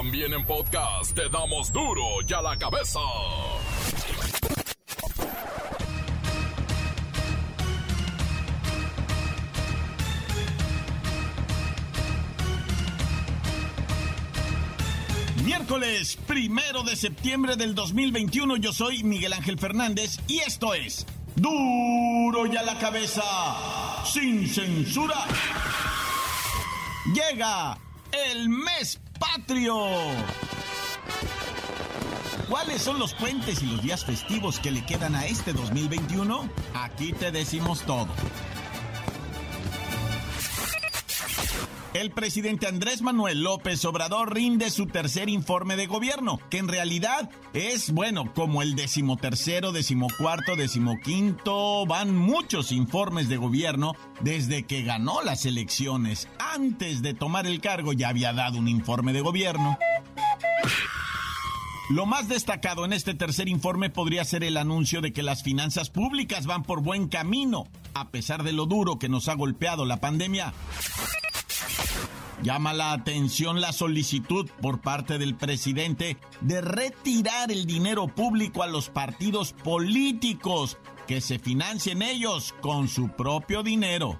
También en podcast te damos duro y a la cabeza. Miércoles primero de septiembre del 2021, yo soy Miguel Ángel Fernández y esto es Duro y a la cabeza, sin censura. Llega el mes ¿Cuáles son los puentes y los días festivos que le quedan a este 2021? Aquí te decimos todo. El presidente Andrés Manuel López Obrador rinde su tercer informe de gobierno, que en realidad es, bueno, como el decimotercero, decimocuarto, decimoquinto, van muchos informes de gobierno desde que ganó las elecciones. Antes de tomar el cargo ya había dado un informe de gobierno. Lo más destacado en este tercer informe podría ser el anuncio de que las finanzas públicas van por buen camino, a pesar de lo duro que nos ha golpeado la pandemia. Llama la atención la solicitud por parte del presidente de retirar el dinero público a los partidos políticos, que se financien ellos con su propio dinero.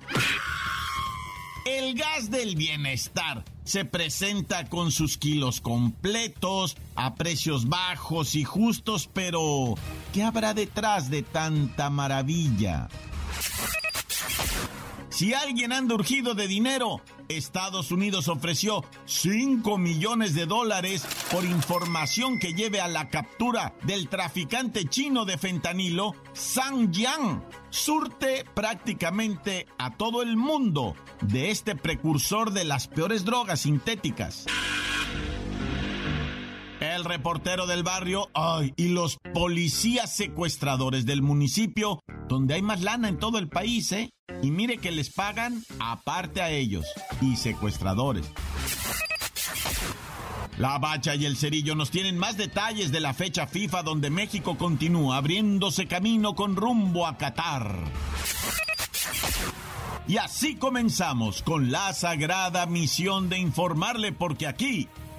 El gas del bienestar se presenta con sus kilos completos, a precios bajos y justos, pero ¿qué habrá detrás de tanta maravilla? Si alguien anda urgido de dinero, Estados Unidos ofreció 5 millones de dólares por información que lleve a la captura del traficante chino de fentanilo, Sang Yang. Surte prácticamente a todo el mundo de este precursor de las peores drogas sintéticas el reportero del barrio y los policías secuestradores del municipio, donde hay más lana en todo el país, ¿eh? Y mire que les pagan aparte a ellos y secuestradores. La Bacha y el Cerillo nos tienen más detalles de la fecha FIFA donde México continúa abriéndose camino con rumbo a Qatar. Y así comenzamos con la sagrada misión de informarle porque aquí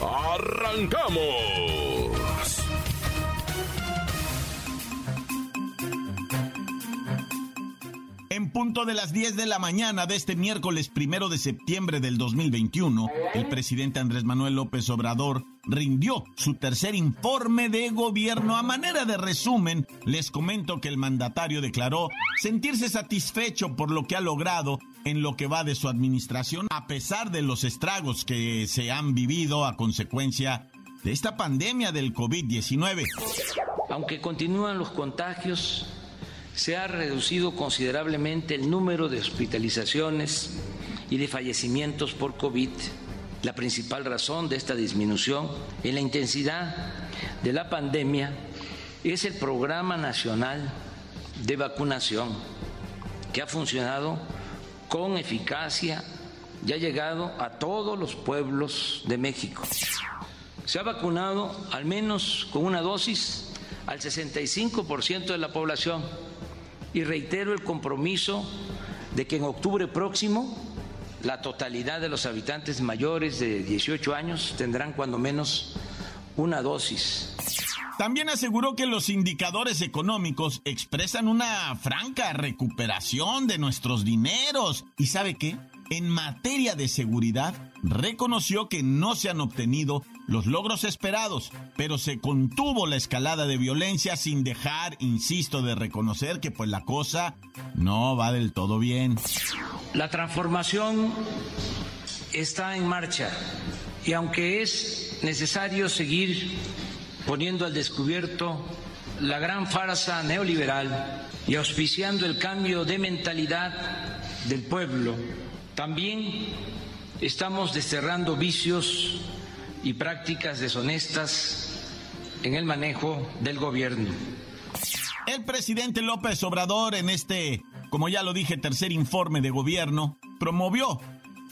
¡Arrancamos! En punto de las 10 de la mañana de este miércoles primero de septiembre del 2021, el presidente Andrés Manuel López Obrador rindió su tercer informe de gobierno. A manera de resumen, les comento que el mandatario declaró sentirse satisfecho por lo que ha logrado en lo que va de su administración, a pesar de los estragos que se han vivido a consecuencia de esta pandemia del COVID-19. Aunque continúan los contagios, se ha reducido considerablemente el número de hospitalizaciones y de fallecimientos por COVID. La principal razón de esta disminución en la intensidad de la pandemia es el Programa Nacional de Vacunación, que ha funcionado con eficacia y ha llegado a todos los pueblos de México. Se ha vacunado al menos con una dosis al 65% de la población y reitero el compromiso de que en octubre próximo la totalidad de los habitantes mayores de 18 años tendrán cuando menos una dosis. También aseguró que los indicadores económicos expresan una franca recuperación de nuestros dineros. ¿Y sabe qué? En materia de seguridad, reconoció que no se han obtenido los logros esperados, pero se contuvo la escalada de violencia sin dejar, insisto, de reconocer que pues la cosa no va del todo bien. La transformación está en marcha y aunque es necesario seguir poniendo al descubierto la gran farsa neoliberal y auspiciando el cambio de mentalidad del pueblo, también estamos desterrando vicios y prácticas deshonestas en el manejo del gobierno. El presidente López Obrador en este, como ya lo dije, tercer informe de gobierno, promovió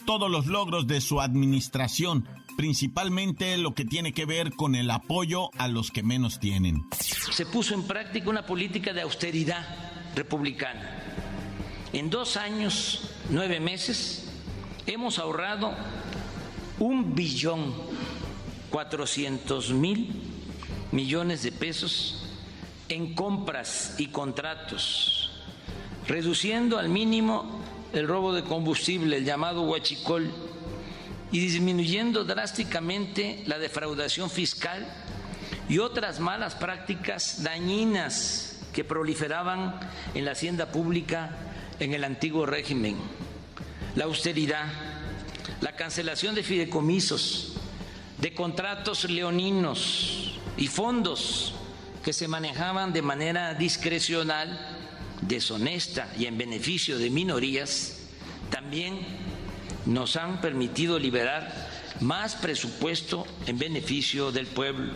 todos los logros de su administración, principalmente lo que tiene que ver con el apoyo a los que menos tienen. Se puso en práctica una política de austeridad republicana. En dos años, nueve meses, hemos ahorrado un billón cuatrocientos mil millones de pesos en compras y contratos, reduciendo al mínimo el robo de combustible, el llamado huachicol, y disminuyendo drásticamente la defraudación fiscal y otras malas prácticas dañinas que proliferaban en la hacienda pública en el antiguo régimen. La austeridad, la cancelación de fideicomisos, de contratos leoninos y fondos que se manejaban de manera discrecional, deshonesta y en beneficio de minorías, también nos han permitido liberar más presupuesto en beneficio del pueblo.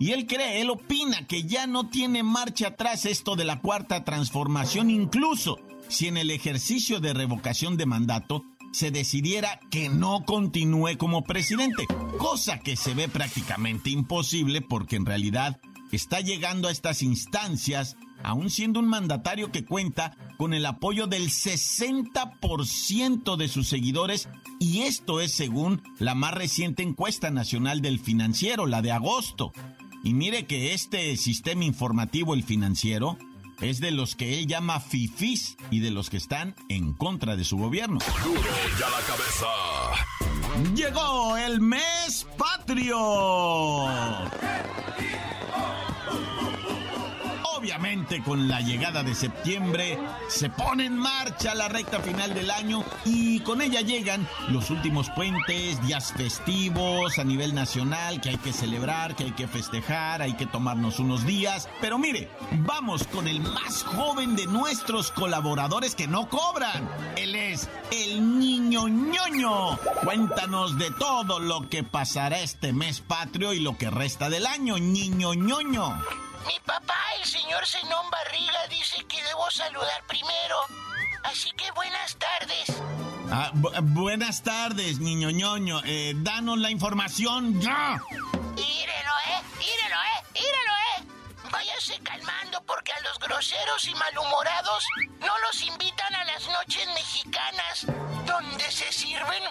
Y él cree, él opina que ya no tiene marcha atrás esto de la cuarta transformación, incluso si en el ejercicio de revocación de mandato se decidiera que no continúe como presidente, cosa que se ve prácticamente imposible porque en realidad está llegando a estas instancias aún siendo un mandatario que cuenta con el apoyo del 60% de sus seguidores y esto es según la más reciente encuesta nacional del financiero, la de agosto. Y mire que este sistema informativo, el financiero, es de los que él llama fifis y de los que están en contra de su gobierno. ya la cabeza. Llegó el mes patrio con la llegada de septiembre se pone en marcha la recta final del año y con ella llegan los últimos puentes, días festivos a nivel nacional que hay que celebrar, que hay que festejar, hay que tomarnos unos días. Pero mire, vamos con el más joven de nuestros colaboradores que no cobran. Él es el niño ñoño. Cuéntanos de todo lo que pasará este mes patrio y lo que resta del año, niño ñoño. Mi papá, el señor Zenón Barriga, dice que debo saludar primero. Así que buenas tardes. Ah, buenas tardes, niño ñoño. Eh, danos la información ya. Írelo, eh, írelo, eh, írelo, eh. Váyase calmando porque a los groseros y malhumorados no los invitan a las noches mexicanas, donde se sirven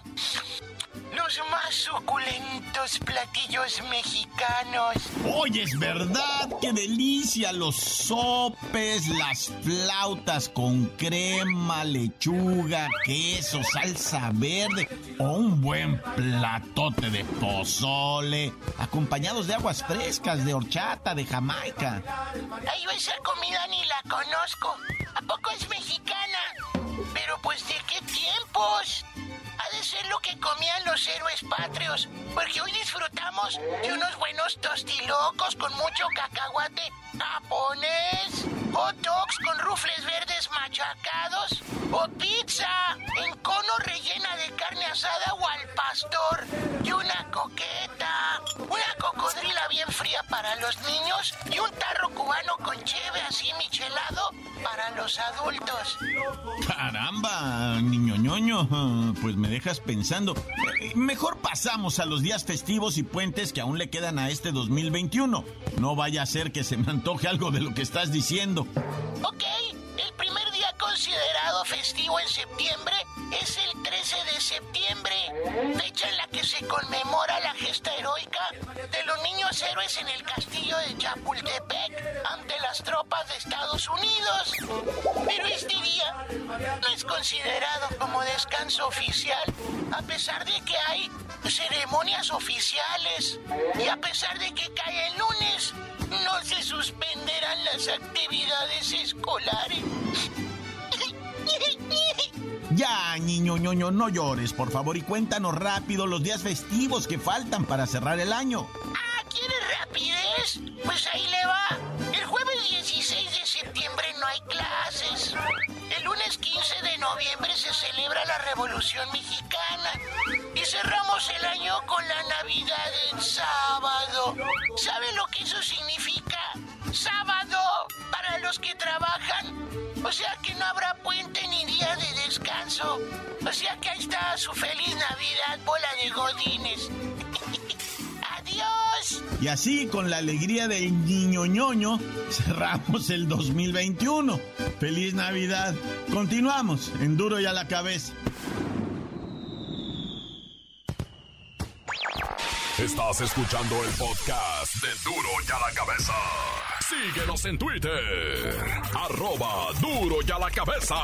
los más suculentos platillos mexicanos. Oye, es verdad, qué delicia, los sopes, las flautas con crema, lechuga, queso, salsa verde o un buen platote de pozole, acompañados de aguas frescas, de horchata, de Jamaica. Ay, esa comida ni la conozco. ¿A poco es mexicana? Pero comían los héroes patrios, porque hoy disfrutamos de unos buenos tostilocos con mucho cacahuate japonés, hot dogs con rufles verdes machacados o pizza en cono rellena de carne asada o al pastor y una coqueta, una cocodrila bien fría para los niños y un tarro cubano con cheve así michelado para los adultos. Caramba, niño ñoño, pues me dejas pensando. Mejor pasamos a los días festivos y puentes que aún le quedan a este 2021. No vaya a ser que se me antoje algo de lo que estás diciendo. Ok, considerado festivo en septiembre es el 13 de septiembre, fecha en la que se conmemora la gesta heroica de los niños héroes en el castillo de Chapultepec ante las tropas de Estados Unidos. Pero este día no es considerado como descanso oficial, a pesar de que hay ceremonias oficiales y a pesar de que cae el lunes, no se suspenderán las actividades escolares. Ya, niño ñoño, no llores, por favor, y cuéntanos rápido los días festivos que faltan para cerrar el año. Ah, ¿quieres rapidez? Pues ahí le va. El jueves 16 de septiembre no hay clases. El lunes 15 de noviembre se celebra la Revolución Mexicana. Y cerramos el año con la Navidad en sábado. ¿Saben lo que eso significa? Sábado para los que trabajan. O sea que no habrá puente ni día de descanso. O sea que ahí está su feliz Navidad, bola de godines. Adiós. Y así, con la alegría del niño ñoño, cerramos el 2021. Feliz Navidad. Continuamos en Duro y a la cabeza. Estás escuchando el podcast de Duro y a la cabeza. Síguenos en Twitter. Arroba Duro y a la cabeza.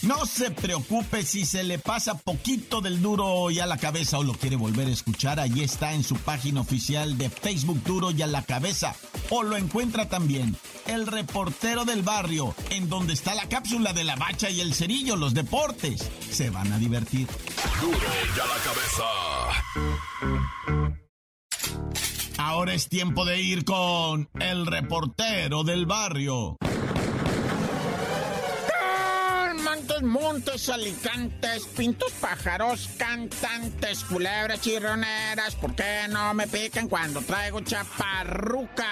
No se preocupe si se le pasa poquito del duro y a la cabeza o lo quiere volver a escuchar. Allí está en su página oficial de Facebook Duro y a la cabeza. O lo encuentra también el reportero del barrio, en donde está la cápsula de la bacha y el cerillo, los deportes. Se van a divertir. Duro y a la cabeza. Ahora es tiempo de ir con el reportero del barrio. Montes, alicantes, pintos pájaros, cantantes, culebras chirroneras, ¿por qué no me pican cuando traigo chaparrucas?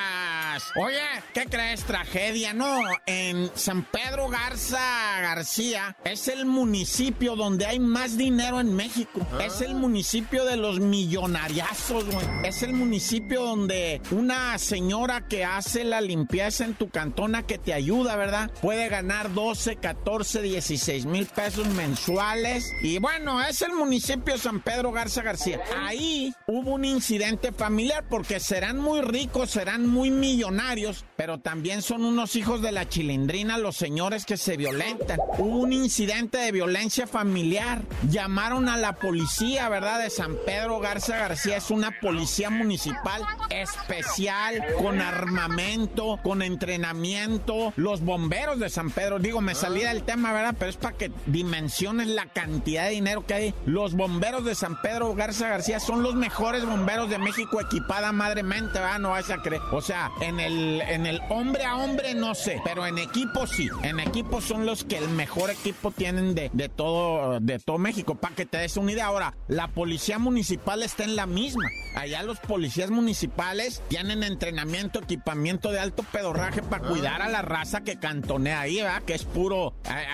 Oye, ¿qué crees? Tragedia, no. En San Pedro Garza García es el municipio donde hay más dinero en México. Es el municipio de los millonariazos, güey. Es el municipio donde una señora que hace la limpieza en tu cantona que te ayuda, ¿verdad? Puede ganar 12, 14, 16 mil pesos mensuales. Y bueno, es el municipio San Pedro Garza García. Ahí hubo un incidente familiar porque serán muy ricos, serán muy millonarios, pero también son unos hijos de la chilindrina los señores que se violentan. Hubo un incidente de violencia familiar. Llamaron a la policía, ¿verdad? De San Pedro Garza García. Es una policía municipal especial, con armamento, con entrenamiento. Los bomberos de San Pedro. Digo, me salí del tema, ¿verdad? Pero es para que dimensiones la cantidad de dinero que hay. Los bomberos de San Pedro Garza García son los mejores bomberos de México equipada madremente, ¿verdad? No vas a creer. O sea, en el, en el hombre a hombre no sé, pero en equipo sí. En equipo son los que el mejor equipo tienen de, de todo, de todo México. Para que te des una idea. Ahora, la policía municipal está en la misma. Allá los policías municipales tienen entrenamiento, equipamiento de alto pedorraje para cuidar a la raza que cantonea ahí, ¿verdad? Que es puro eh,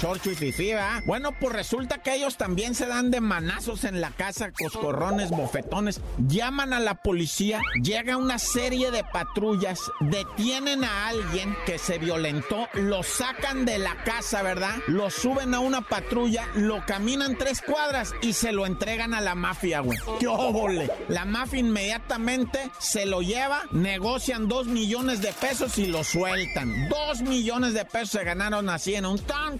chorcho y fifí, ¿verdad? Bueno, pues resulta que ellos también se dan de manazos en la casa, coscorrones, bofetones. Llaman a la policía, llega una serie de patrullas, detienen a alguien que se violentó, lo sacan de la casa, ¿verdad? Lo suben a una patrulla, lo caminan tres cuadras y se lo entregan a la mafia, güey. ¡Qué óvole! La mafia inmediatamente se lo lleva, negocian dos millones de pesos y lo sueltan. Dos millones de pesos se ganaron así en un tan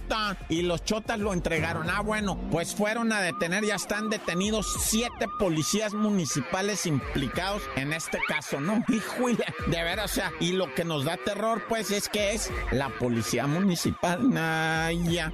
y los chotas lo entregaron. Ah, bueno, pues fueron a detener, ya están detenidos siete policías municipales implicados en este caso, ¿no? Hijo, de veras, o sea, y lo que nos da terror, pues, es que es la policía municipal. Ah, ya.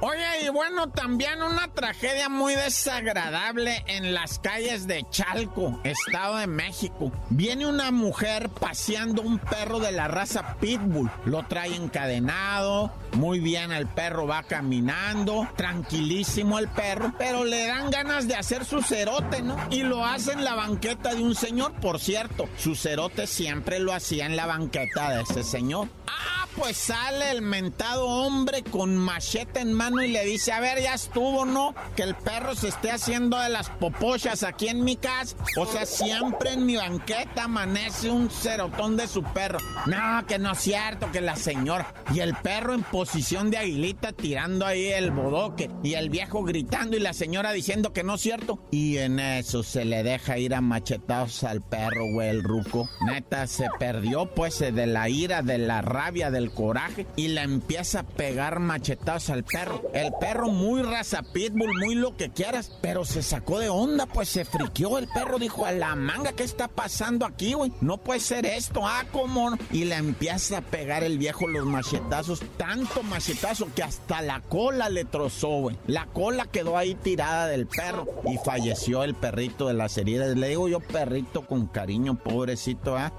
Oye, y bueno, también una tragedia muy desagradable en las calles de Chalco, Estado de México. Viene una mujer paseando un perro de la raza Pitbull. Lo trae encadenado, muy bien el perro va caminando, tranquilísimo el perro, pero le dan ganas de hacer su cerote, ¿no? Y lo hace en la banqueta de un señor, por cierto. Su cerote siempre lo hacía en la banqueta de ese señor. Ah, pues sale el mentado hombre con machete en mano y le dice, a ver, ya estuvo, ¿no? Que el perro se esté haciendo de las popochas aquí en mi casa. O sea, siempre en mi banqueta amanece un cerotón de su perro. No, que no es cierto, que la señora. Y el perro en posición de aguilita tirando ahí el bodoque. Y el viejo gritando y la señora diciendo que no es cierto. Y en eso se le deja ir a machetados al perro, güey, el ruco. Neta, se perdió pues de la ira, de la rabia, del coraje y le empieza a pegar machetados al perro. El perro muy raza pitbull, muy lo que quieras, pero se sacó de onda, pues se friqueó. El perro dijo, a la manga, ¿qué está pasando aquí, güey? No puede ser esto, ah, ¿cómo? Y le empieza a pegar el viejo los machetazos, tanto machetazo que hasta la cola le trozó, güey. La cola quedó ahí tirada del perro y falleció el perrito de las heridas. Le digo yo perrito con cariño, pobrecito, ¿ah?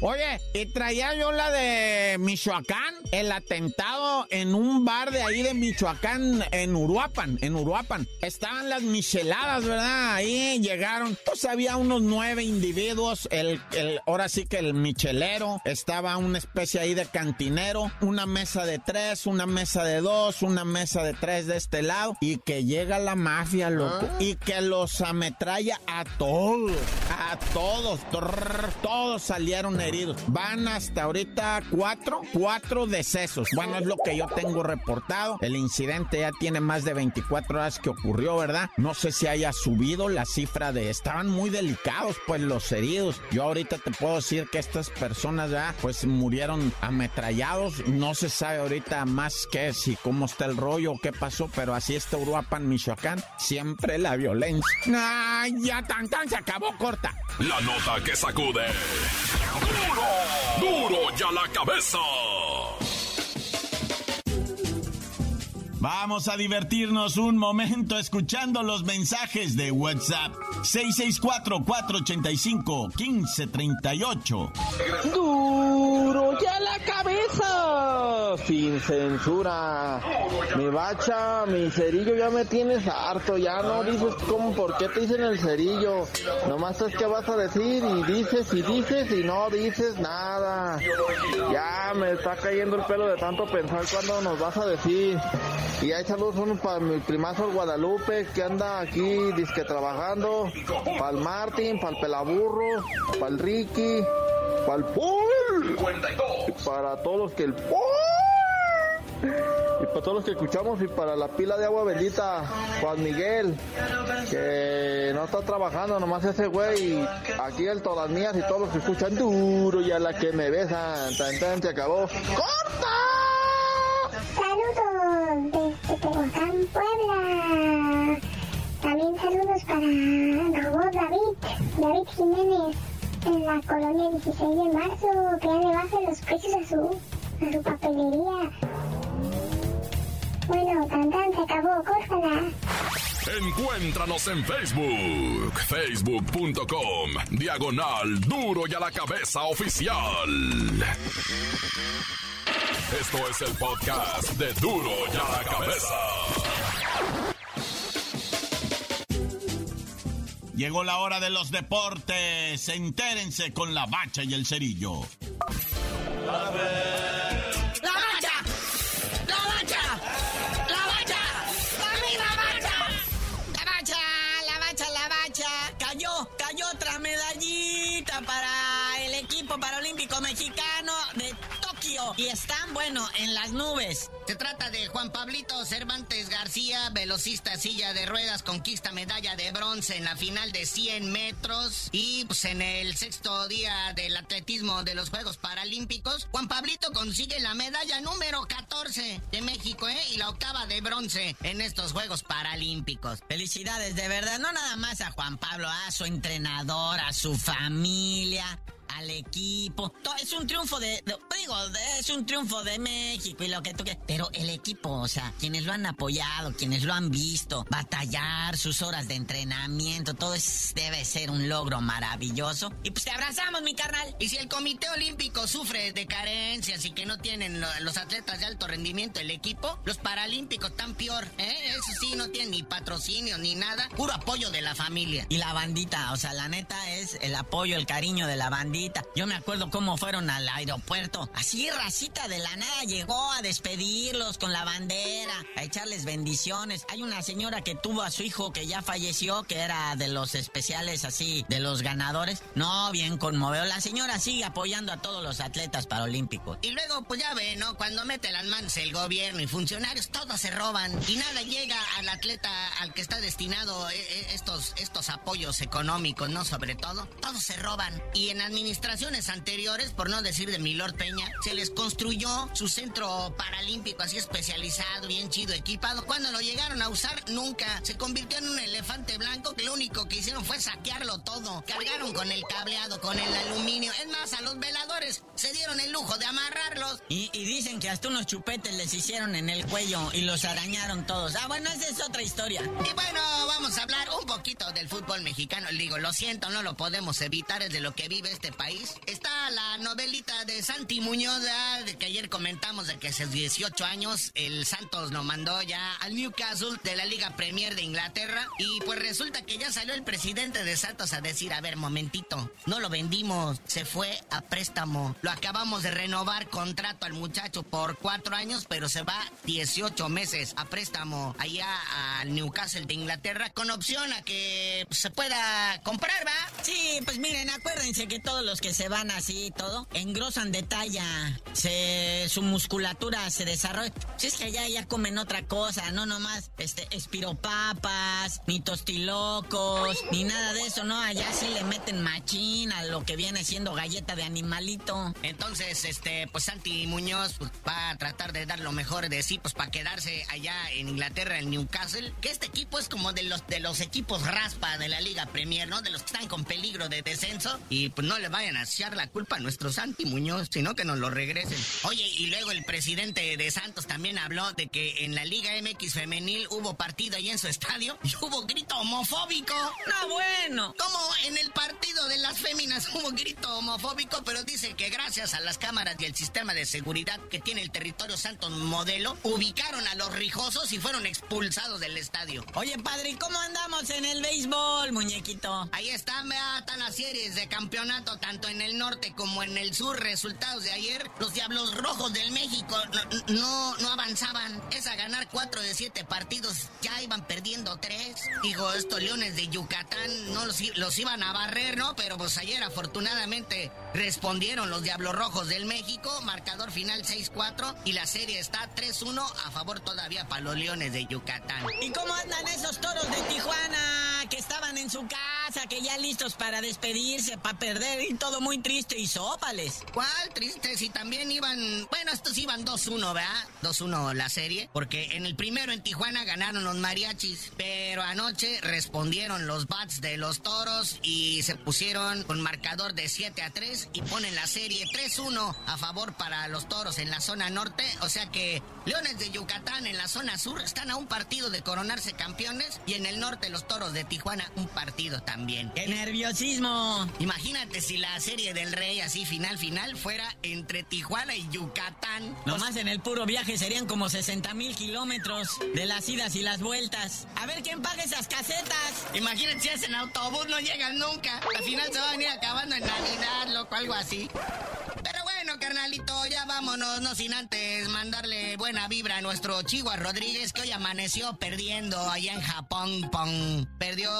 Oye, y traía yo la de Michoacán, el atentado en un bar de ahí de Michoacán, en Uruapan, en Uruapan. Estaban las micheladas, ¿verdad? Ahí llegaron, pues había unos nueve individuos, el, el, ahora sí que el michelero, estaba una especie ahí de cantinero, una mesa de tres, una mesa de dos, una mesa de tres de este lado, y que llega la mafia, loco, y que los ametralla a todos, a todos, todos salieron heridos. Van hasta ahorita cuatro, cuatro decesos. Bueno, es lo que yo tengo reportado. El incidente ya tiene más de 24 horas que ocurrió, ¿verdad? No sé si haya subido la cifra de... Estaban muy delicados, pues, los heridos. Yo ahorita te puedo decir que estas personas ya, pues, murieron ametrallados. No se sabe ahorita más que si cómo está el rollo o qué pasó, pero así está Uruapan, Michoacán. Siempre la violencia. ¡Ay, ya tan tan se acabó corta! La nota que sacude. ¡Duro! ¡Duro ya la cabeza! Vamos a divertirnos un momento escuchando los mensajes de WhatsApp. 664-485-1538. ¡Duro ya la cabeza! Sin censura. Mi bacha, mi cerillo ya me tienes harto. Ya no dices cómo, por qué te dicen el cerillo. Nomás es que vas a decir y dices y dices y no dices nada. Ya me está cayendo el pelo de tanto pensar cuándo nos vas a decir. Y hay saludos para mi primazo Guadalupe que anda aquí disque trabajando, para el Martín, para el Pelaburro, para el Ricky, para el Paul, para todos los que el Paul, y para todos los que escuchamos y para la pila de agua bendita, Juan Miguel, que no está trabajando, nomás ese güey, aquí el todas mías y todos los que escuchan duro y a la que me besan, tan tan se acabó. Tehuacán, Puebla. También saludos para Robot David, David Jiménez, en la colonia 16 de marzo, que ya le los precios a su, a su papelería. Bueno, tan tan se acabó, córtala. Encuéntranos en Facebook, facebook.com, diagonal duro y a la cabeza oficial. Esto es el podcast de duro y a la cabeza. Llegó la hora de los deportes. Entérense con la bacha y el cerillo. ¡La bueno, en las nubes. Se trata de Juan Pablito Cervantes García, velocista silla de ruedas, conquista medalla de bronce en la final de 100 metros. Y pues en el sexto día del atletismo de los Juegos Paralímpicos, Juan Pablito consigue la medalla número 14 de México, ¿eh? Y la octava de bronce en estos Juegos Paralímpicos. Felicidades, de verdad. No nada más a Juan Pablo, a su entrenador, a su familia equipo. Es un triunfo de, de- digo, de- es un triunfo de México y lo que tú quieras. Pero el equipo, o sea, quienes lo han apoyado, quienes lo han visto, batallar, sus horas de entrenamiento, todo es, debe ser un logro maravilloso. Y pues te abrazamos, mi carnal. Y si el Comité Olímpico sufre de carencias y que no tienen lo- los atletas de alto rendimiento el equipo, los paralímpicos tan peor, ¿eh? Eso sí, no tienen ni patrocinio ni nada, puro apoyo de la familia. Y la bandita, o sea, la neta es el apoyo, el cariño de la bandita. Yo me acuerdo cómo fueron al aeropuerto. Así, racita de la nada llegó a despedirlos con la bandera, a echarles bendiciones. Hay una señora que tuvo a su hijo que ya falleció, que era de los especiales así, de los ganadores. No, bien conmovedor. La señora sigue apoyando a todos los atletas paralímpicos. Y luego, pues ya ve, ¿no? Cuando mete las manos el gobierno y funcionarios, todos se roban. Y nada llega al atleta al que está destinado eh, eh, estos, estos apoyos económicos, ¿no? Sobre todo, todos se roban. Y en administraciones anteriores, por no decir de Milord Peña, se les construyó su centro paralímpico así especializado, bien chido, equipado. Cuando lo llegaron a usar, nunca. Se convirtió en un elefante blanco que lo único que hicieron fue saquearlo todo. Cargaron con el cableado, con el aluminio. Es más, a los veladores se dieron el lujo de amarrarlos. Y, y dicen que hasta unos chupetes les hicieron en el cuello y los arañaron todos. Ah, bueno, esa es otra historia. Y bueno, vamos a hablar un poquito del fútbol mexicano. Digo, lo siento, no lo podemos evitar, es de lo que vive este país. Está la novelita de Santi Muñoz, de que ayer comentamos de que hace 18 años el Santos lo mandó ya al Newcastle de la Liga Premier de Inglaterra. Y pues resulta que ya salió el presidente de Santos a decir, a ver, momentito, no lo vendimos, se fue a préstamo. Lo acabamos de renovar contrato al muchacho por cuatro años, pero se va 18 meses a préstamo allá al Newcastle de Inglaterra con opción a que se pueda comprar, ¿va? Sí, pues miren, acuérdense que todos los que se van así y todo, engrosan de talla, se, su musculatura se desarrolla. Si es que allá ya comen otra cosa, no nomás este, espiropapas, ni tostilocos, ni nada de eso, ¿no? Allá sí le meten machín a lo que viene siendo galleta de animalito. Entonces, este, pues Santi Muñoz pues, va a tratar de dar lo mejor de sí, pues para quedarse allá en Inglaterra, en Newcastle, que este equipo es como de los, de los equipos raspa de la Liga Premier, ¿no? De los que están con peligro de descenso y pues no le vayan a echar la culpa a nuestro Santi Muñoz, sino que nos lo regresen. Oye, y luego el presidente de Santos también habló de que en la Liga MX femenil hubo partido ahí en su estadio y hubo grito homofóbico. No, bueno. Como en el partido de las féminas hubo grito homofóbico, pero dice que gracias a las cámaras y el sistema de seguridad que tiene el territorio Santos modelo, ubicaron a los rijosos y fueron expulsados del estadio. Oye, padre, ¿cómo andamos en el béisbol, muñequito? Ahí están, vea, están las series de campeonato, tanto en el norte como en el sur. Resultados de ayer, los Diablos Rojos del México no, no, avanzaban. Es a ganar cuatro de siete partidos, ya iban perdiendo tres. Digo, estos Leones de Yucatán no los, los iban a barrer, ¿no? Pero pues ayer afortunadamente respondieron los Diablos Rojos del México, marcador final 6-4 y la serie está 3-1 a favor todavía para los Leones de Yucatán. ¿Y cómo andan esos toros de Tijuana que estaban en su casa, que ya listos para despedirse, para perder y todo muy triste y sópales? ¿Cuál triste? Si también iban, bueno, estos iban 2-1, ¿verdad? 2-1 la serie, porque en el primero en Tijuana ganaron los mariachis, pero anoche respondieron los bats de los toros y se pusieron con marcador de 7 a 3 y ponen la serie 3-1 a favor para los toros en la zona norte, o sea que Leones de Yucatán en la zona sur están a un partido de coronarse campeones y en el norte los toros de Tijuana un partido también. ¡Qué nerviosismo! Imagínate si la serie del rey así final final fuera entre Tijuana y Yucatán. Nomás en el puro viaje serían como 60 mil kilómetros de las idas y las vueltas. A ver quién paga esas casetas. Imagínate si es en autobús, no llegan nunca. Al final se va a venir acabando en Navidad, loco, algo así. Pero bueno, carnalito, ya vámonos, no sin antes mandarle buena vibra a nuestro Chihuahua Rodríguez, que hoy amaneció perdiendo allá en Japón. Pong. Perdió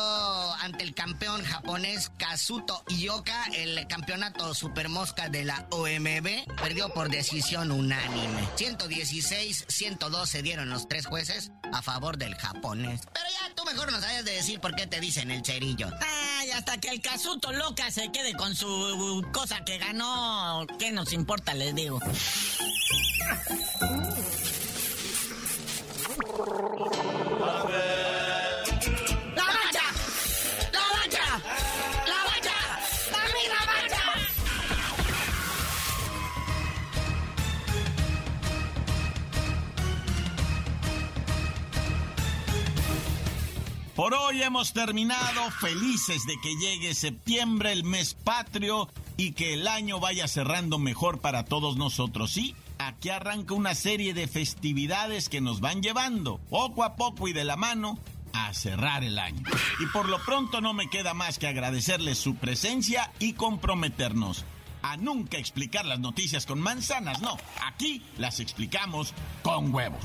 ante el campeón japonés Kazuto Ioka el campeonato Supermosca de la OMB. Perdió por decisión unánime. 116-102 se dieron los tres jueces a favor del japonés. Pero ya tú mejor nos sabes de decir por qué te dicen el cerillo. Ay, hasta que el Kazuto loca se quede con su cosa que ganó, ¿qué nos importa? Les digo. Por hoy hemos terminado felices de que llegue septiembre, el mes patrio, y que el año vaya cerrando mejor para todos nosotros. Sí, aquí arranca una serie de festividades que nos van llevando, poco a poco y de la mano, a cerrar el año. Y por lo pronto no me queda más que agradecerles su presencia y comprometernos a nunca explicar las noticias con manzanas, no, aquí las explicamos con huevos.